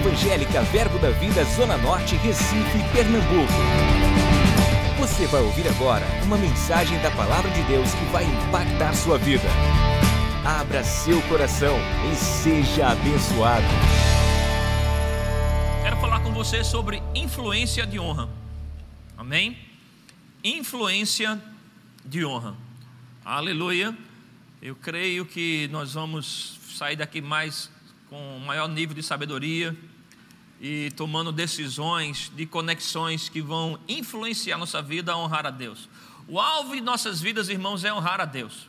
Evangélica Verbo da Vida Zona Norte, Recife, Pernambuco. Você vai ouvir agora uma mensagem da Palavra de Deus que vai impactar sua vida. Abra seu coração e seja abençoado. Quero falar com você sobre influência de honra. Amém? Influência de honra. Aleluia. Eu creio que nós vamos sair daqui mais com maior nível de sabedoria e tomando decisões de conexões que vão influenciar nossa vida a honrar a Deus. O alvo de nossas vidas, irmãos, é honrar a Deus.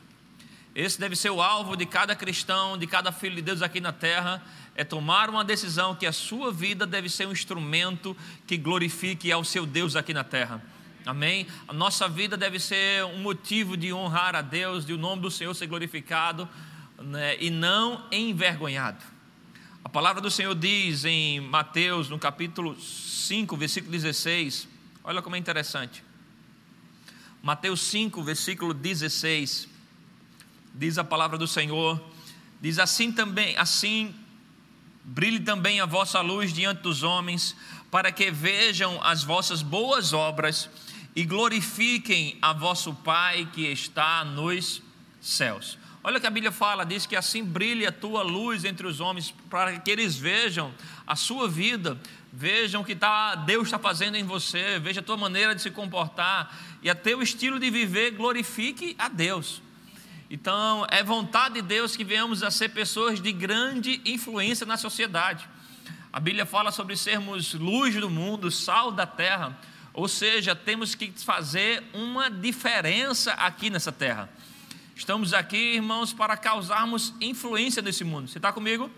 Esse deve ser o alvo de cada cristão, de cada filho de Deus aqui na terra, é tomar uma decisão que a sua vida deve ser um instrumento que glorifique ao seu Deus aqui na terra. Amém? A nossa vida deve ser um motivo de honrar a Deus, de o nome do Senhor ser glorificado né, e não envergonhado. A palavra do Senhor diz em Mateus, no capítulo 5, versículo 16, olha como é interessante. Mateus 5, versículo 16, diz a palavra do Senhor, diz assim também, assim brilhe também a vossa luz diante dos homens, para que vejam as vossas boas obras e glorifiquem a vosso Pai que está nos céus. Olha o que a Bíblia fala, diz que assim brilha a tua luz entre os homens, para que eles vejam a sua vida, vejam o que tá, Deus está fazendo em você, veja a tua maneira de se comportar e a teu estilo de viver glorifique a Deus. Então, é vontade de Deus que venhamos a ser pessoas de grande influência na sociedade. A Bíblia fala sobre sermos luz do mundo, sal da terra, ou seja, temos que fazer uma diferença aqui nessa terra. Estamos aqui, irmãos, para causarmos influência nesse mundo. Você está comigo?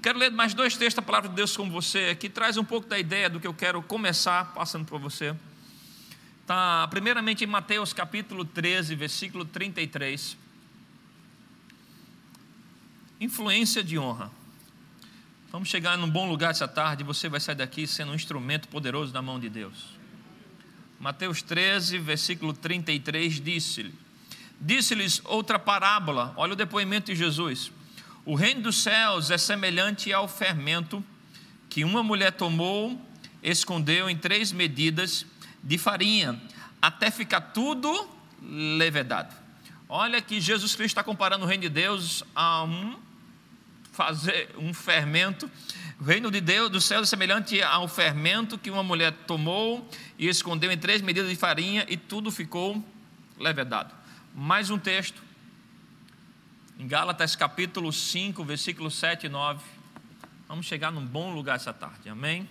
Quero ler mais dois textos da palavra de Deus com você, que traz um pouco da ideia do que eu quero começar passando para você. Está primeiramente em Mateus capítulo 13, versículo 33. Influência de honra. Vamos chegar num bom lugar essa tarde, você vai sair daqui sendo um instrumento poderoso na mão de Deus. Mateus 13, versículo 33, disse-lhe: Disse-lhes outra parábola, olha o depoimento de Jesus. O reino dos céus é semelhante ao fermento que uma mulher tomou, escondeu em três medidas de farinha, até ficar tudo levedado. Olha que Jesus Cristo está comparando o reino de Deus a um fazer um fermento. O reino de Deus do céu é semelhante ao fermento que uma mulher tomou e escondeu em três medidas de farinha e tudo ficou levedado. Mais um texto, em Gálatas capítulo 5, versículos 7 e 9. Vamos chegar num bom lugar essa tarde, amém?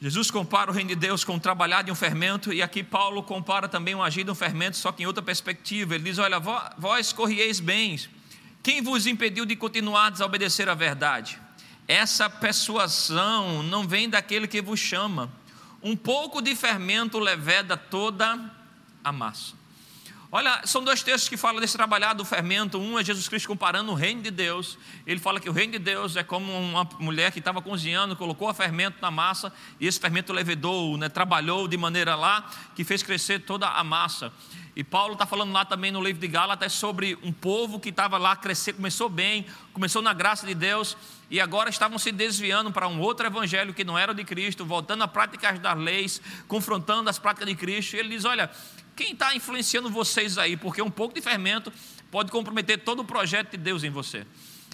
Jesus compara o reino de Deus com o trabalhar de um fermento, e aqui Paulo compara também o agir de um fermento, só que em outra perspectiva. Ele diz: Olha, vós corrieis bens, quem vos impediu de continuar a obedecer à verdade? Essa persuasão não vem daquele que vos chama. Um pouco de fermento leveda toda a massa. Olha, são dois textos que falam desse trabalhar do fermento. Um é Jesus Cristo comparando o reino de Deus. Ele fala que o reino de Deus é como uma mulher que estava cozinhando, colocou o fermento na massa e esse fermento levedou, né, trabalhou de maneira lá que fez crescer toda a massa. E Paulo está falando lá também no livro de Gálatas sobre um povo que estava lá crescer, começou bem, começou na graça de Deus e agora estavam se desviando para um outro evangelho que não era o de Cristo, voltando a práticas das leis, confrontando as práticas de Cristo. E ele diz: Olha, quem está influenciando vocês aí? Porque um pouco de fermento pode comprometer todo o projeto de Deus em você.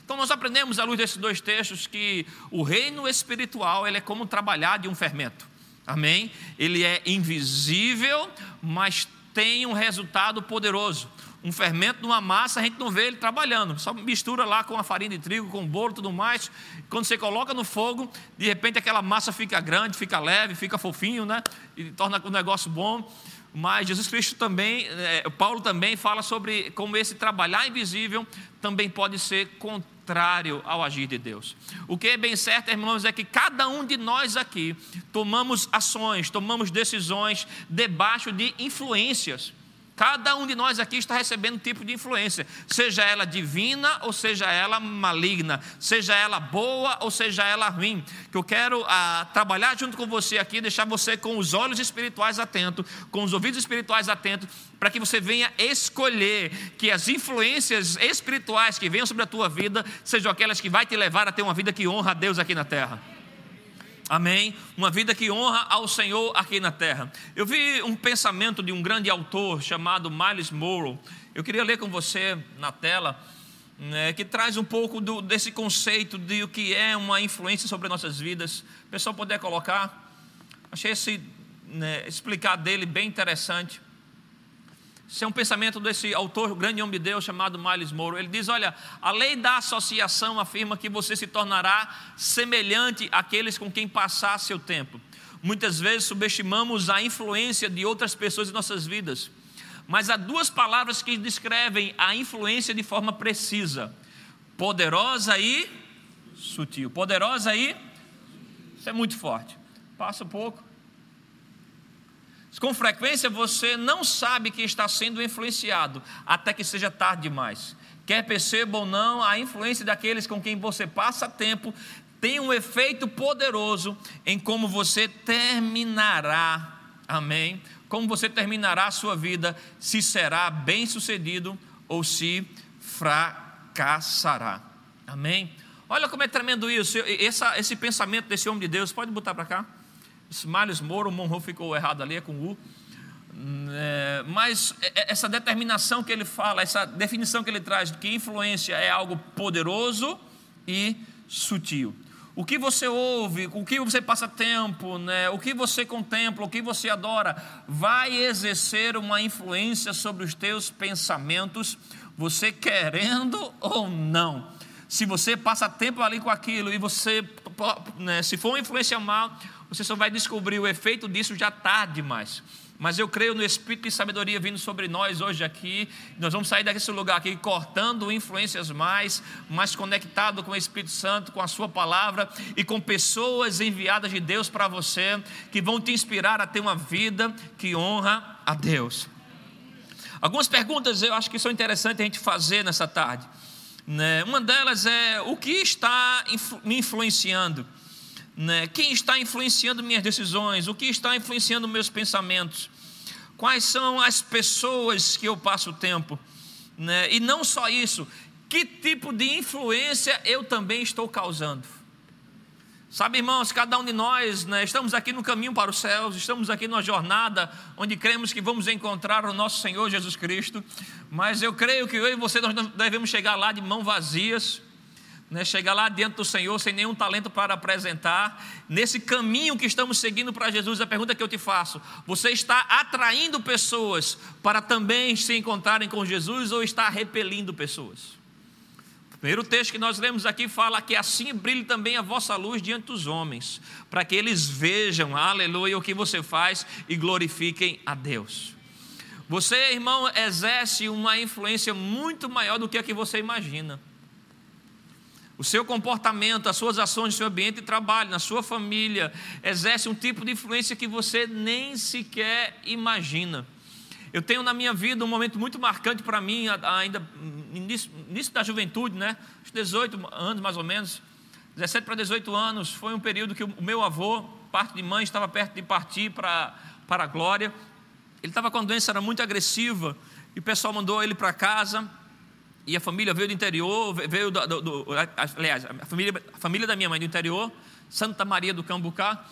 Então nós aprendemos à luz desses dois textos que o reino espiritual ele é como trabalhar de um fermento. Amém? Ele é invisível, mas tem um resultado poderoso. Um fermento numa massa, a gente não vê ele trabalhando, só mistura lá com a farinha de trigo, com o bolo tudo mais. Quando você coloca no fogo, de repente aquela massa fica grande, fica leve, fica fofinho, né? E torna o negócio bom. Mas Jesus Cristo também, é, Paulo também fala sobre como esse trabalhar invisível também pode ser contrário ao agir de Deus. O que é bem certo, irmãos, é que cada um de nós aqui tomamos ações, tomamos decisões debaixo de influências Cada um de nós aqui está recebendo um tipo de influência, seja ela divina ou seja ela maligna, seja ela boa ou seja ela ruim. Que eu quero ah, trabalhar junto com você aqui, deixar você com os olhos espirituais atentos, com os ouvidos espirituais atentos, para que você venha escolher que as influências espirituais que venham sobre a tua vida sejam aquelas que vai te levar a ter uma vida que honra a Deus aqui na terra. Amém? Uma vida que honra ao Senhor aqui na terra. Eu vi um pensamento de um grande autor chamado Miles Morrow. Eu queria ler com você na tela, né, que traz um pouco do, desse conceito de o que é uma influência sobre nossas vidas. O pessoal puder colocar. Achei esse né, explicar dele bem interessante. Esse é um pensamento desse autor, grande homem de Deus, chamado Miles Moore. Ele diz: Olha, a lei da associação afirma que você se tornará semelhante àqueles com quem passar seu tempo. Muitas vezes subestimamos a influência de outras pessoas em nossas vidas, mas há duas palavras que descrevem a influência de forma precisa: poderosa e sutil. Poderosa e. Isso é muito forte. Passa um pouco. Com frequência você não sabe que está sendo influenciado até que seja tarde demais. Quer perceba ou não, a influência daqueles com quem você passa tempo tem um efeito poderoso em como você terminará. Amém? Como você terminará a sua vida, se será bem sucedido ou se fracassará. Amém? Olha como é tremendo isso. Essa, esse pensamento desse homem de Deus, pode botar para cá? Miles Moro, Monroe ficou errado ali, é com U. É, mas essa determinação que ele fala, essa definição que ele traz de que influência é algo poderoso e sutil. O que você ouve, o que você passa tempo, né, o que você contempla, o que você adora, vai exercer uma influência sobre os teus pensamentos, você querendo ou não. Se você passa tempo ali com aquilo e você, né, se for uma influência mal, você só vai descobrir o efeito disso já tarde demais. Mas eu creio no Espírito de sabedoria vindo sobre nós hoje aqui. Nós vamos sair desse lugar aqui cortando influências mais, mais conectado com o Espírito Santo, com a Sua palavra e com pessoas enviadas de Deus para você, que vão te inspirar a ter uma vida que honra a Deus. Algumas perguntas eu acho que são interessantes a gente fazer nessa tarde. Né? Uma delas é: o que está me influenciando? Né? Quem está influenciando minhas decisões? O que está influenciando meus pensamentos? Quais são as pessoas que eu passo o tempo? Né? E não só isso, que tipo de influência eu também estou causando? Sabe, irmãos, cada um de nós né, estamos aqui no caminho para os céus, estamos aqui numa jornada onde cremos que vamos encontrar o nosso Senhor Jesus Cristo, mas eu creio que eu e você nós devemos chegar lá de mãos vazias, né, chegar lá dentro do Senhor sem nenhum talento para apresentar, nesse caminho que estamos seguindo para Jesus, a pergunta que eu te faço: você está atraindo pessoas para também se encontrarem com Jesus ou está repelindo pessoas? O primeiro texto que nós lemos aqui fala que assim brilhe também a vossa luz diante dos homens, para que eles vejam, aleluia, o que você faz e glorifiquem a Deus. Você, irmão, exerce uma influência muito maior do que a que você imagina o seu comportamento, as suas ações no seu ambiente de trabalho, na sua família, exerce um tipo de influência que você nem sequer imagina. Eu tenho na minha vida um momento muito marcante para mim, ainda início, início da juventude, né? 18 anos mais ou menos, 17 para 18 anos, foi um período que o meu avô, parte de mãe, estava perto de partir para, para a glória. Ele estava com a doença, era muito agressiva, e o pessoal mandou ele para casa e a família veio do interior, veio do, do, do aliás, a família, a família da minha mãe do interior, Santa Maria do Cambucá,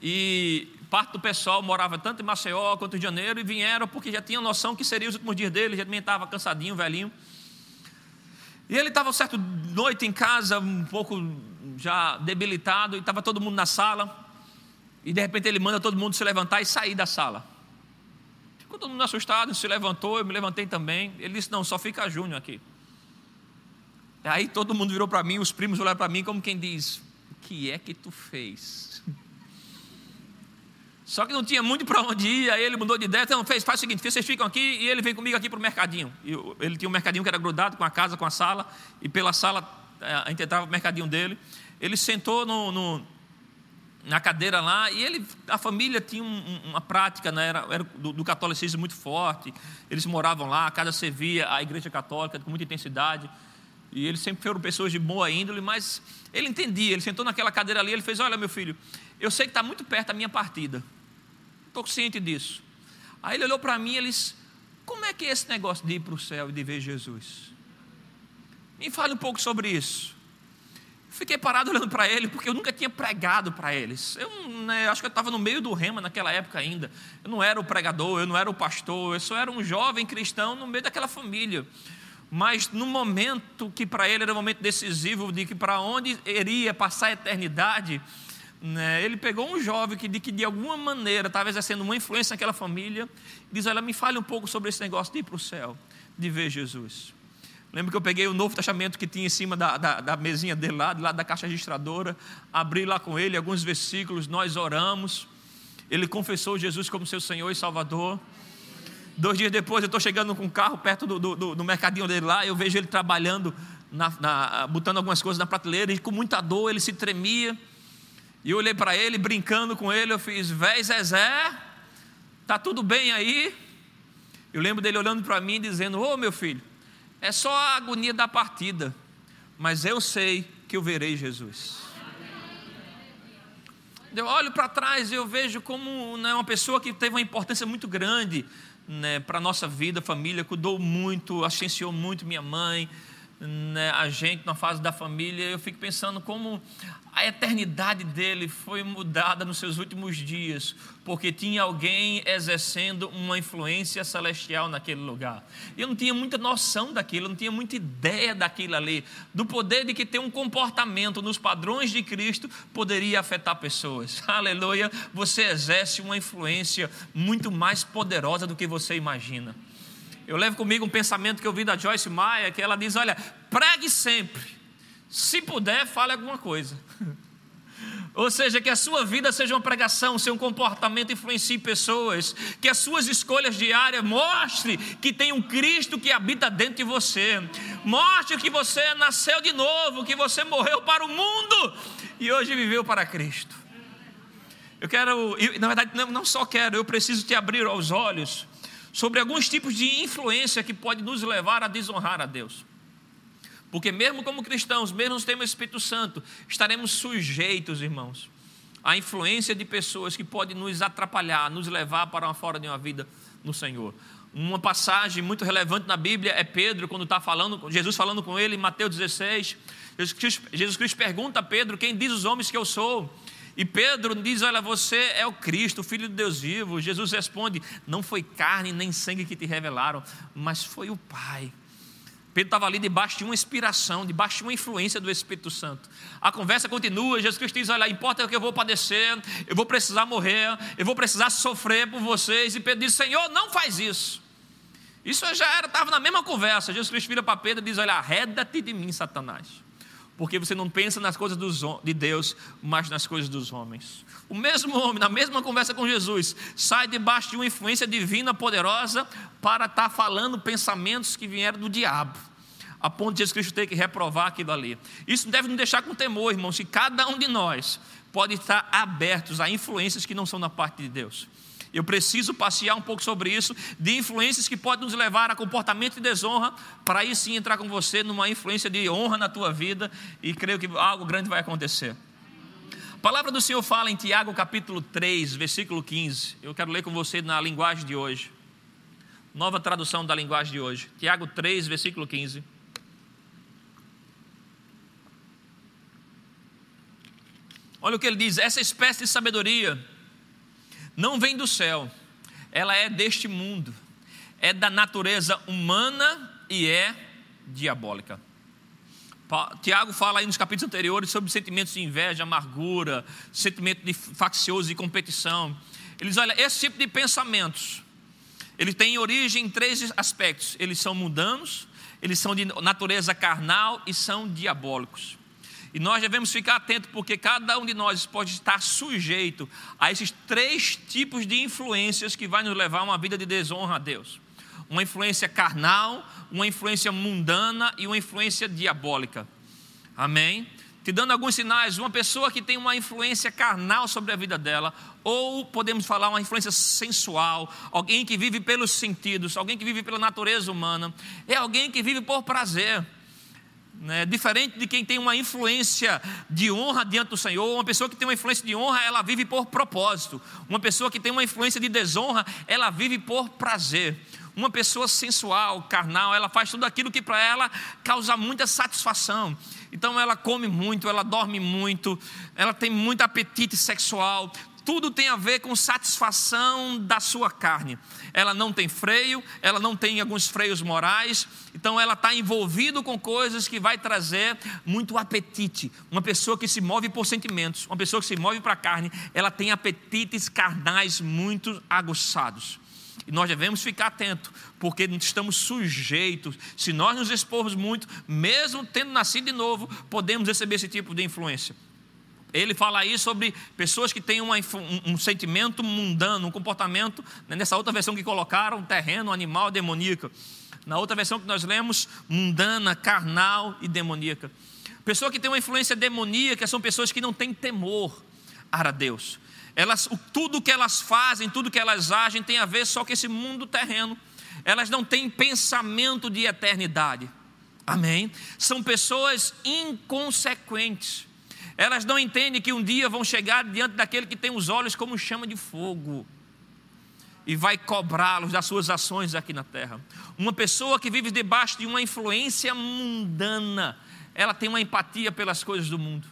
e parte do pessoal morava tanto em Maceió quanto em Janeiro e vieram porque já tinham noção que seria os últimos dias dele, já também estava cansadinho, velhinho. E ele estava certa noite em casa, um pouco já debilitado, e estava todo mundo na sala. E de repente ele manda todo mundo se levantar e sair da sala. Ficou todo mundo assustado, se levantou, eu me levantei também. Ele disse: Não, só fica Júnior aqui. Aí todo mundo virou para mim, os primos olharam para mim como quem diz: O que é que tu fez? Só que não tinha muito para onde ir, aí ele mudou de ideia. Então, fez, faz o seguinte: vocês ficam aqui e ele vem comigo aqui para o mercadinho. E ele tinha um mercadinho que era grudado com a casa, com a sala, e pela sala eh, a gente entrava no mercadinho dele. Ele sentou no, no, na cadeira lá e ele, a família tinha um, uma prática, né, era, era do, do, catolicismo muito forte. Eles moravam lá, a casa servia a igreja católica com muita intensidade. E eles sempre foram pessoas de boa índole, mas ele entendia. Ele sentou naquela cadeira ali, ele fez: Olha, meu filho, eu sei que está muito perto da minha partida. Estou ciente disso. Aí ele olhou para mim e disse: como é que é esse negócio de ir para o céu e de ver Jesus? Me fale um pouco sobre isso. Fiquei parado olhando para ele, porque eu nunca tinha pregado para eles. Eu né, acho que eu estava no meio do rema naquela época ainda. Eu não era o pregador, eu não era o pastor, eu só era um jovem cristão no meio daquela família. Mas no momento que para ele era um momento decisivo, de que para onde iria passar a eternidade, né, ele pegou um jovem que de, que de alguma maneira estava exercendo uma influência naquela família, e diz: Olha, me fale um pouco sobre esse negócio de ir para o céu, de ver Jesus. Lembro que eu peguei o Novo Testamento que tinha em cima da, da, da mesinha dele lá, lado da caixa registradora, abri lá com ele alguns versículos, nós oramos. Ele confessou Jesus como seu Senhor e Salvador. Dois dias depois, eu estou chegando com um carro perto do, do, do, mercadinho dele lá, eu vejo ele trabalhando, na, na, botando algumas coisas na prateleira, e com muita dor, ele se tremia. E eu olhei para ele, brincando com ele, eu fiz, véi Zezé, tá tudo bem aí? Eu lembro dele olhando para mim, dizendo, ô oh, meu filho, é só a agonia da partida, mas eu sei que eu verei Jesus. Eu olho para trás e eu vejo como né, uma pessoa que teve uma importância muito grande né, para a nossa vida, família, cuidou muito, assistenciou muito minha mãe, né, a gente na fase da família. Eu fico pensando como a eternidade dele foi mudada nos seus últimos dias, porque tinha alguém exercendo uma influência celestial naquele lugar. Eu não tinha muita noção daquilo, eu não tinha muita ideia daquilo ali, do poder de que ter um comportamento nos padrões de Cristo poderia afetar pessoas. Aleluia! Você exerce uma influência muito mais poderosa do que você imagina. Eu levo comigo um pensamento que eu vi da Joyce Meyer, que ela diz: olha, pregue sempre se puder, fale alguma coisa. Ou seja, que a sua vida seja uma pregação, seu comportamento influencie pessoas, que as suas escolhas diárias mostre que tem um Cristo que habita dentro de você. Mostre que você nasceu de novo, que você morreu para o mundo e hoje viveu para Cristo. Eu quero, na verdade, não só quero, eu preciso te abrir os olhos sobre alguns tipos de influência que pode nos levar a desonrar a Deus. Porque mesmo como cristãos, mesmo nos temos Espírito Santo, estaremos sujeitos, irmãos, à influência de pessoas que podem nos atrapalhar, nos levar para uma fora de uma vida no Senhor. Uma passagem muito relevante na Bíblia é Pedro, quando está falando, Jesus falando com ele em Mateus 16. Jesus Cristo, Jesus Cristo pergunta a Pedro: Quem diz os homens que eu sou? E Pedro diz: Olha, você é o Cristo, o Filho de Deus vivo. Jesus responde: Não foi carne nem sangue que te revelaram, mas foi o Pai. Pedro estava ali debaixo de uma inspiração, debaixo de uma influência do Espírito Santo. A conversa continua, Jesus Cristo diz: Olha, importa que eu vou padecer, eu vou precisar morrer, eu vou precisar sofrer por vocês. E Pedro diz: Senhor, não faz isso. Isso já era, estava na mesma conversa. Jesus Cristo vira para Pedro e diz: Olha, arreda-te de mim, Satanás. Porque você não pensa nas coisas dos, de Deus, mas nas coisas dos homens. O mesmo homem, na mesma conversa com Jesus, sai debaixo de uma influência divina poderosa para estar tá falando pensamentos que vieram do diabo a ponto de Jesus Cristo ter que reprovar aquilo ali. Isso deve nos deixar com temor, irmãos, que cada um de nós pode estar abertos a influências que não são da parte de Deus. Eu preciso passear um pouco sobre isso, de influências que podem nos levar a comportamento de desonra, para aí sim entrar com você numa influência de honra na tua vida, e creio que algo grande vai acontecer. A palavra do Senhor fala em Tiago capítulo 3, versículo 15. Eu quero ler com você na linguagem de hoje. Nova tradução da linguagem de hoje. Tiago 3, versículo 15. Olha o que ele diz: essa espécie de sabedoria não vem do céu, ela é deste mundo, é da natureza humana e é diabólica. Tiago fala aí nos capítulos anteriores sobre sentimentos de inveja, amargura, sentimento de faccioso e competição. Ele diz: olha, esse tipo de pensamentos, ele tem origem em três aspectos: eles são mundanos, eles são de natureza carnal e são diabólicos. E nós devemos ficar atentos, porque cada um de nós pode estar sujeito a esses três tipos de influências que vai nos levar a uma vida de desonra a Deus: uma influência carnal, uma influência mundana e uma influência diabólica. Amém? Te dando alguns sinais, uma pessoa que tem uma influência carnal sobre a vida dela, ou podemos falar uma influência sensual, alguém que vive pelos sentidos, alguém que vive pela natureza humana, é alguém que vive por prazer Né? Diferente de quem tem uma influência de honra diante do Senhor, uma pessoa que tem uma influência de honra, ela vive por propósito. Uma pessoa que tem uma influência de desonra, ela vive por prazer. Uma pessoa sensual, carnal, ela faz tudo aquilo que para ela causa muita satisfação. Então ela come muito, ela dorme muito, ela tem muito apetite sexual, tudo tem a ver com satisfação da sua carne. Ela não tem freio, ela não tem alguns freios morais, então ela está envolvida com coisas que vai trazer muito apetite. Uma pessoa que se move por sentimentos, uma pessoa que se move para a carne, ela tem apetites carnais muito aguçados. E nós devemos ficar atentos, porque estamos sujeitos. Se nós nos expormos muito, mesmo tendo nascido de novo, podemos receber esse tipo de influência. Ele fala aí sobre pessoas que têm uma, um, um, sentimento mundano, um comportamento, né, nessa outra versão que colocaram, terreno, animal, demoníaca. Na outra versão que nós lemos, mundana, carnal e demoníaca. Pessoa que tem uma influência demoníaca são pessoas que não têm temor a Deus. Elas, tudo que elas fazem, tudo que elas agem tem a ver só com esse mundo terreno. Elas não têm pensamento de eternidade. Amém? São pessoas inconsequentes elas não entendem que um dia vão chegar diante daquele que tem os olhos como chama de fogo e vai cobrá-los das suas ações aqui na terra. Uma pessoa que vive debaixo de uma influência mundana, ela tem uma empatia pelas coisas do mundo.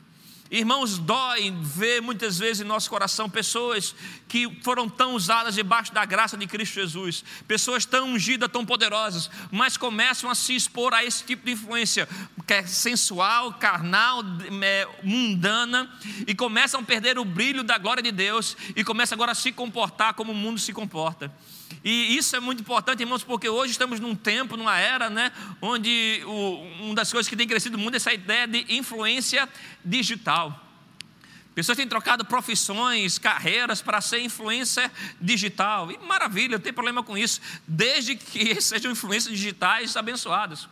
Irmãos, dói ver muitas vezes em nosso coração pessoas que foram tão usadas debaixo da graça de Cristo Jesus, pessoas tão ungidas, tão poderosas, mas começam a se expor a esse tipo de influência, que é sensual, carnal, é, mundana, e começam a perder o brilho da glória de Deus, e começam agora a se comportar como o mundo se comporta. E isso é muito importante, irmãos, porque hoje estamos num tempo, numa era, né, onde o, uma das coisas que tem crescido muito é essa ideia de influência digital. Pessoas têm trocado profissões, carreiras para ser influência digital. E maravilha, não tem problema com isso, desde que sejam influências digitais abençoadas.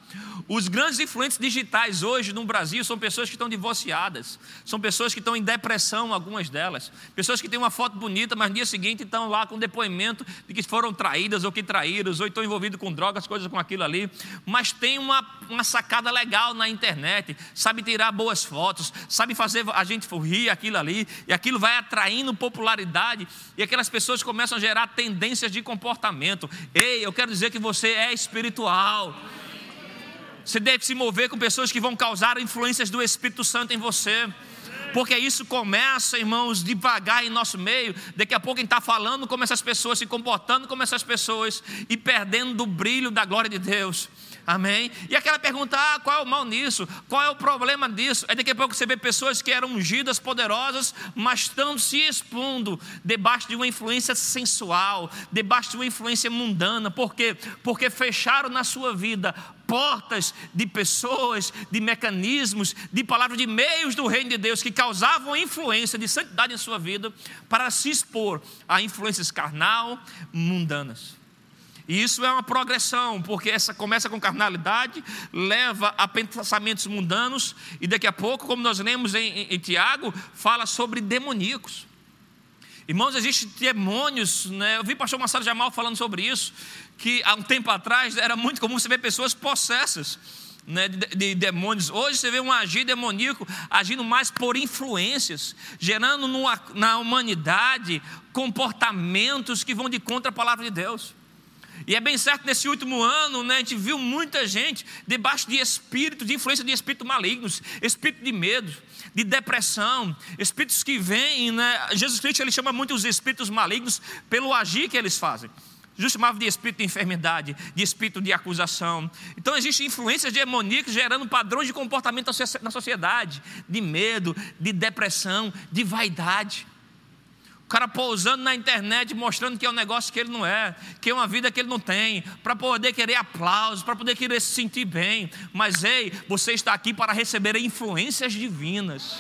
Os grandes influentes digitais hoje no Brasil são pessoas que estão divorciadas, são pessoas que estão em depressão, algumas delas, pessoas que têm uma foto bonita, mas no dia seguinte estão lá com depoimento de que foram traídas ou que traíram, ou estão envolvidos com drogas, coisas com aquilo ali, mas tem uma, uma sacada legal na internet, sabe tirar boas fotos, sabe fazer a gente rir aquilo ali, e aquilo vai atraindo popularidade, e aquelas pessoas começam a gerar tendências de comportamento. Ei, eu quero dizer que você é espiritual. Você deve se mover com pessoas que vão causar influências do Espírito Santo em você. Porque isso começa, irmãos, devagar em nosso meio. Daqui a pouco quem está falando como essas pessoas, se comportando como essas pessoas e perdendo o brilho da glória de Deus. Amém? E aquela pergunta: ah, qual é o mal nisso? Qual é o problema disso? É daqui a pouco você vê pessoas que eram ungidas, poderosas, mas estão se expondo debaixo de uma influência sensual, debaixo de uma influência mundana. Por quê? Porque fecharam na sua vida portas de pessoas, de mecanismos, de palavras, de meios do reino de Deus que causavam influência de santidade em sua vida para se expor a influências carnal, mundanas. E isso é uma progressão, porque essa começa com carnalidade, leva a pensamentos mundanos, e daqui a pouco, como nós lemos em, em, em Tiago, fala sobre demoníacos. Irmãos, existem demônios, né? eu vi o pastor Marcelo Jamal falando sobre isso, que há um tempo atrás era muito comum você ver pessoas possessas. Né, de, de, demônios. Hoje você vê um agir demoníaco agindo mais por influências, gerando na humanidade comportamentos que vão de contra a palavra de Deus. E é bem certo, nesse último ano, né, a gente viu muita gente debaixo de espírito, de influência de espíritos malignos, espírito de medo, de depressão, espíritos que vêm, né, Jesus Cristo ele chama muito os espíritos malignos pelo agir que eles fazem. Jesus chamava de espírito de enfermidade, de espírito de acusação. Então existem influências demoníacas gerando padrões de comportamento na sociedade, de medo, de depressão, de vaidade. O cara pousando na internet, mostrando que é um negócio que ele não é, que é uma vida que ele não tem, para poder querer aplausos, para poder querer se sentir bem. Mas ei, você está aqui para receber influências divinas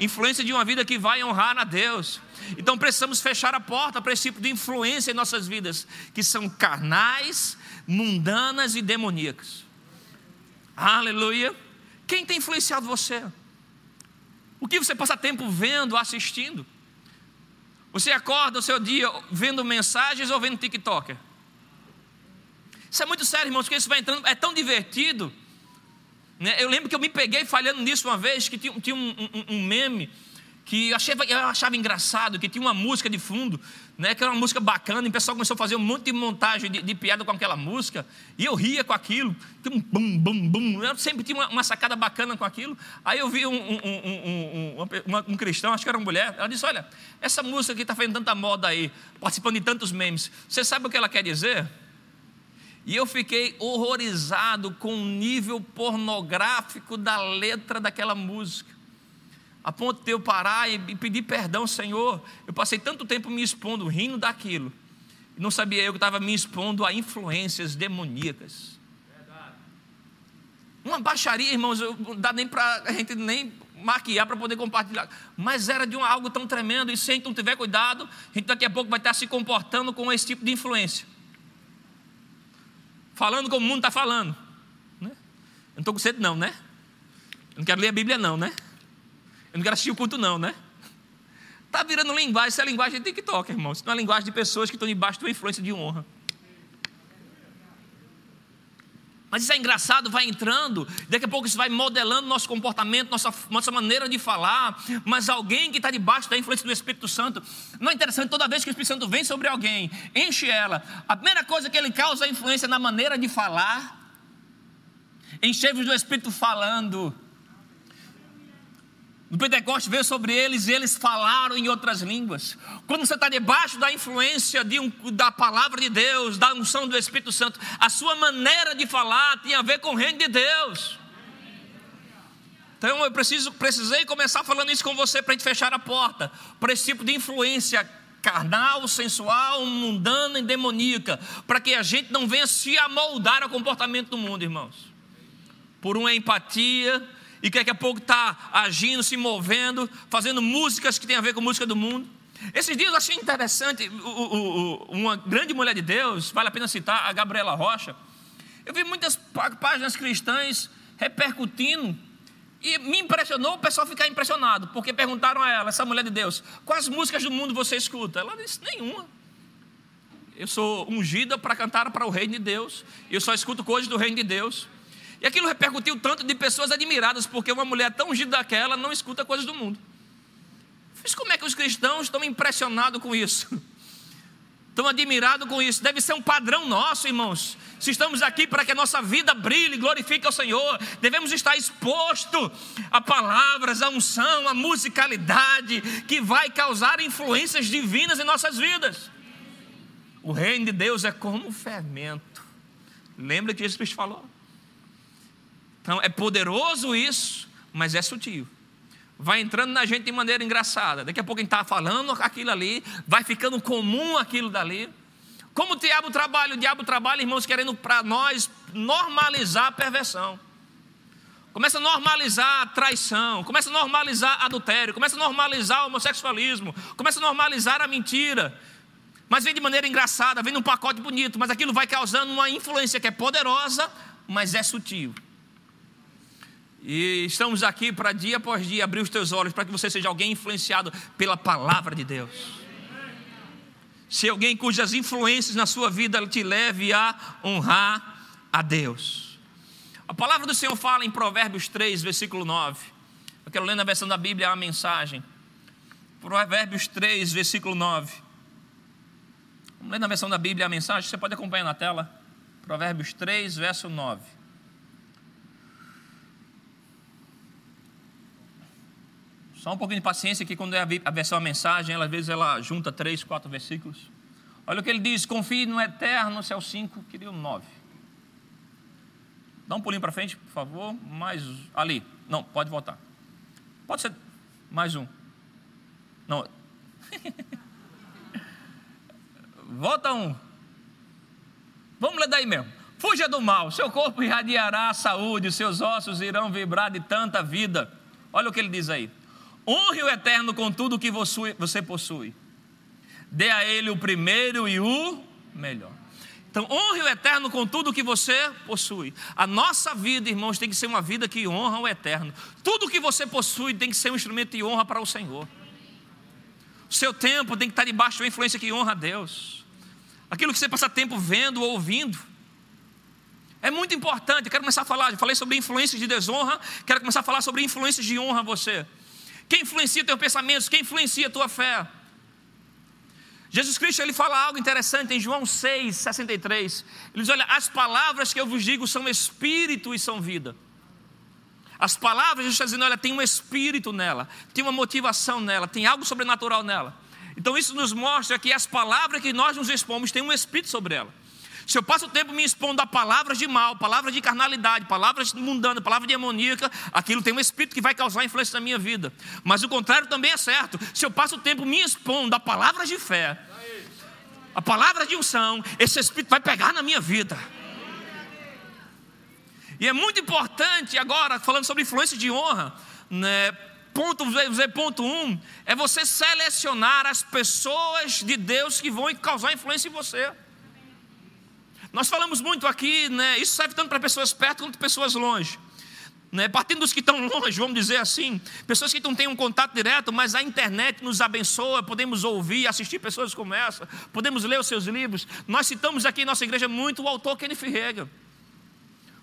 influência de uma vida que vai honrar a Deus. Então precisamos fechar a porta para esse tipo de influência em nossas vidas, que são carnais, mundanas e demoníacas. Aleluia. Quem tem influenciado você? O que você passa tempo vendo, assistindo? Você acorda o seu dia vendo mensagens ou vendo TikTok? Isso é muito sério, irmãos, porque isso vai entrando, é tão divertido Né? Eu lembro que eu me peguei falhando nisso uma vez, que tinha, tinha um, um, um, meme que eu achava, eu achava engraçado, que tinha uma música de fundo, né, que era uma música bacana, e o pessoal começou a fazer um monte de montagem de, de piada com aquela música, e eu ria com aquilo, um bum, bum, bum, eu sempre tinha uma, uma sacada bacana com aquilo, aí eu vi um, um, um, cristão, acho que era uma mulher, ela disse, olha, essa música que está fazendo tanta moda aí, participando de tantos memes, você sabe o que ela quer dizer? E eu fiquei horrorizado com o nível pornográfico da letra daquela música. A ponto de eu parar e pedir perdão, Senhor. Eu passei tanto tempo me expondo, rindo daquilo. Não sabia eu que estava me expondo a influências demoníacas. Uma baixaria, irmãos, não dá nem para a gente nem maquiar para poder compartilhar. Mas era de um, algo tão tremendo, e se a gente não tiver cuidado, a gente daqui a pouco vai estar se comportando com esse tipo de influência falando como o mundo está falando. Né? Eu não estou com sede, não, né? Eu não quero ler a Bíblia, não, né? Eu não quero assistir o culto, não, né? Está virando linguagem, se é linguagem de TikTok, irmão. Isso não é linguagem de pessoas que estão debaixo de uma influência de honra. Mas isso é engraçado, vai entrando, daqui a pouco isso vai modelando nosso comportamento, nossa, nossa maneira de falar. Mas alguém que está debaixo da influência do Espírito Santo, não é interessante, toda vez que o Espírito Santo vem sobre alguém, enche ela, a primeira coisa que ele causa é influência na maneira de falar, enche-vos do Espírito falando. No Pentecoste veio sobre eles e eles falaram em outras línguas. Quando você está debaixo da influência de um, da palavra de Deus, da unção do Espírito Santo, a sua maneira de falar tem a ver com o reino de Deus. Então eu preciso, precisei começar falando isso com você para a gente fechar a porta para esse tipo de influência carnal, sensual, mundana e demoníaca, para que a gente não venha se amoldar ao comportamento do mundo, irmãos. Por uma empatia, e que daqui a pouco está agindo, se movendo, fazendo músicas que tem a ver com música do mundo. Esses dias eu achei interessante, o, o, o, uma grande mulher de Deus, vale a pena citar, a Gabriela Rocha. Eu vi muitas páginas cristãs repercutindo e me impressionou o pessoal ficar impressionado, porque perguntaram a ela, essa mulher de Deus, quais músicas do mundo você escuta? Ela disse, nenhuma. Eu sou ungida para cantar para o reino de Deus, eu só escuto coisas do reino de Deus. E aquilo repercutiu tanto de pessoas admiradas, porque uma mulher tão ungida daquela não escuta coisas do mundo. Mas como é que os cristãos estão impressionados com isso? Estão admirados com isso. Deve ser um padrão nosso, irmãos. Se estamos aqui para que a nossa vida brilhe, glorifique ao Senhor, devemos estar exposto a palavras, a unção, a musicalidade que vai causar influências divinas em nossas vidas. O reino de Deus é como um fermento. Lembra que Jesus falou? Então é poderoso isso, mas é sutil. Vai entrando na gente de maneira engraçada. Daqui a pouco a gente está falando aquilo ali, vai ficando comum aquilo dali. Como o diabo trabalha? O diabo trabalha, irmãos, querendo para nós normalizar a perversão. Começa a normalizar a traição, começa a normalizar adultério, começa a normalizar o homossexualismo, começa a normalizar a mentira. Mas vem de maneira engraçada, vem num pacote bonito, mas aquilo vai causando uma influência que é poderosa, mas é sutil. E estamos aqui para dia após dia abrir os teus olhos para que você seja alguém influenciado pela palavra de Deus. Se alguém cujas influências na sua vida te leve a honrar a Deus. A palavra do Senhor fala em Provérbios 3, versículo 9. Eu quero ler na versão da Bíblia a mensagem. Provérbios 3, versículo 9. Vamos ler na versão da Bíblia a mensagem, você pode acompanhar na tela. Provérbios 3, verso 9. Só um pouquinho de paciência que quando é a versão a mensagem, ela, às vezes ela junta três, quatro versículos. Olha o que ele diz: confie no eterno, céu 5, queria um 9. Dá um pulinho para frente, por favor. Mais ali. Não, pode voltar. Pode ser mais um. Não. Volta um. Vamos ler daí mesmo. Fuja do mal, seu corpo irradiará a saúde, seus ossos irão vibrar de tanta vida. Olha o que ele diz aí. Honre o eterno com tudo que você possui. Dê a ele o primeiro e o melhor. Então, honre o eterno com tudo que você possui. A nossa vida, irmãos, tem que ser uma vida que honra o eterno. Tudo que você possui tem que ser um instrumento de honra para o Senhor. O seu tempo tem que estar debaixo de uma influência que honra a Deus. Aquilo que você passa tempo vendo ou ouvindo É muito importante. Eu quero começar a falar. Eu falei sobre influências de desonra. Quero começar a falar sobre influências de honra a você. Quem influencia teus pensamentos? Quem influencia a tua fé? Jesus Cristo ele fala algo interessante em João 6, 63. Ele diz: Olha, as palavras que eu vos digo são espírito e são vida. As palavras, Jesus está dizendo: Olha, tem um espírito nela, tem uma motivação nela, tem algo sobrenatural nela. Então isso nos mostra que as palavras que nós nos expomos têm um espírito sobre ela. Se eu passo o tempo me expondo a palavras de mal, palavras de carnalidade, palavras mundanas, palavras demoníacas, aquilo tem um espírito que vai causar influência na minha vida. Mas o contrário também é certo. Se eu passo o tempo me expondo a palavras de fé, a palavra de unção, esse espírito vai pegar na minha vida. E é muito importante agora, falando sobre influência de honra, né? Ponto, ponto um, é você selecionar as pessoas de Deus que vão causar influência em você. Nós falamos muito aqui, né? Isso serve tanto para pessoas perto quanto para pessoas longe. Né? Partindo dos que estão longe, vamos dizer assim, pessoas que não têm um contato direto, mas a internet nos abençoa, podemos ouvir, assistir pessoas como essa, podemos ler os seus livros. Nós citamos aqui em nossa igreja muito o autor Kenneth Reagan.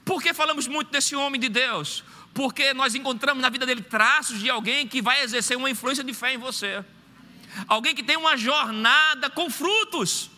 Por que falamos muito desse homem de Deus? Porque nós encontramos na vida dele traços de alguém que vai exercer uma influência de fé em você. Alguém que tem uma jornada com frutos.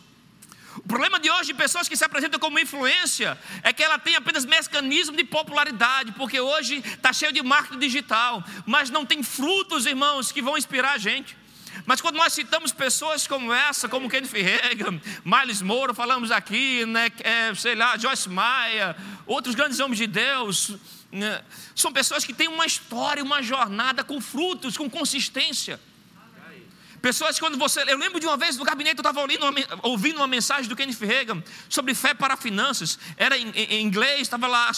O problema de hoje de pessoas que se apresentam como influência é que ela tem apenas mecanismo de popularidade, porque hoje está cheio de marketing digital, mas não tem frutos, irmãos, que vão inspirar a gente. Mas quando nós citamos pessoas como essa, como Ken Reagan, Miles Moura, falamos aqui, né, é, sei lá, Joyce Maia, outros grandes homens de Deus, né, são pessoas que têm uma história, uma jornada com frutos, com consistência. Pessoas quando você. Eu lembro de uma vez no gabinete, eu estava ouvindo uma mensagem do Kenneth Reagan sobre fé para finanças. Era em, em inglês, estava lá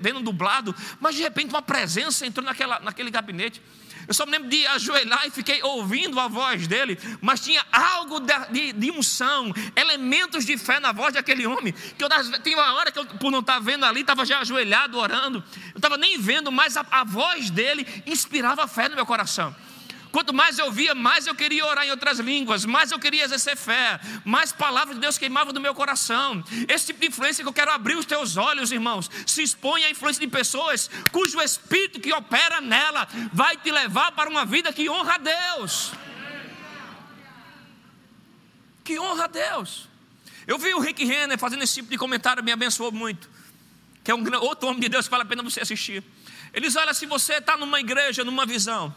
vendo dublado, mas de repente uma presença entrou naquela, naquele gabinete. Eu só me lembro de ajoelhar e fiquei ouvindo a voz dele, mas tinha algo de, de, de unção, elementos de fé na voz daquele homem. Que eu tinha uma hora que eu, por não estar vendo ali, estava já ajoelhado orando. Eu estava nem vendo, mas a, a voz dele inspirava fé no meu coração. Quanto mais eu via, mais eu queria orar em outras línguas, mais eu queria exercer fé, mais palavras de Deus queimavam do meu coração. Esse tipo de influência que eu quero abrir os teus olhos, irmãos. Se expõe à influência de pessoas cujo espírito que opera nela vai te levar para uma vida que honra a Deus. Que honra a Deus. Eu vi o Rick Renner fazendo esse tipo de comentário, me abençoou muito. Que é um outro homem de Deus que vale a pena você assistir. Eles olham se você está numa igreja, numa visão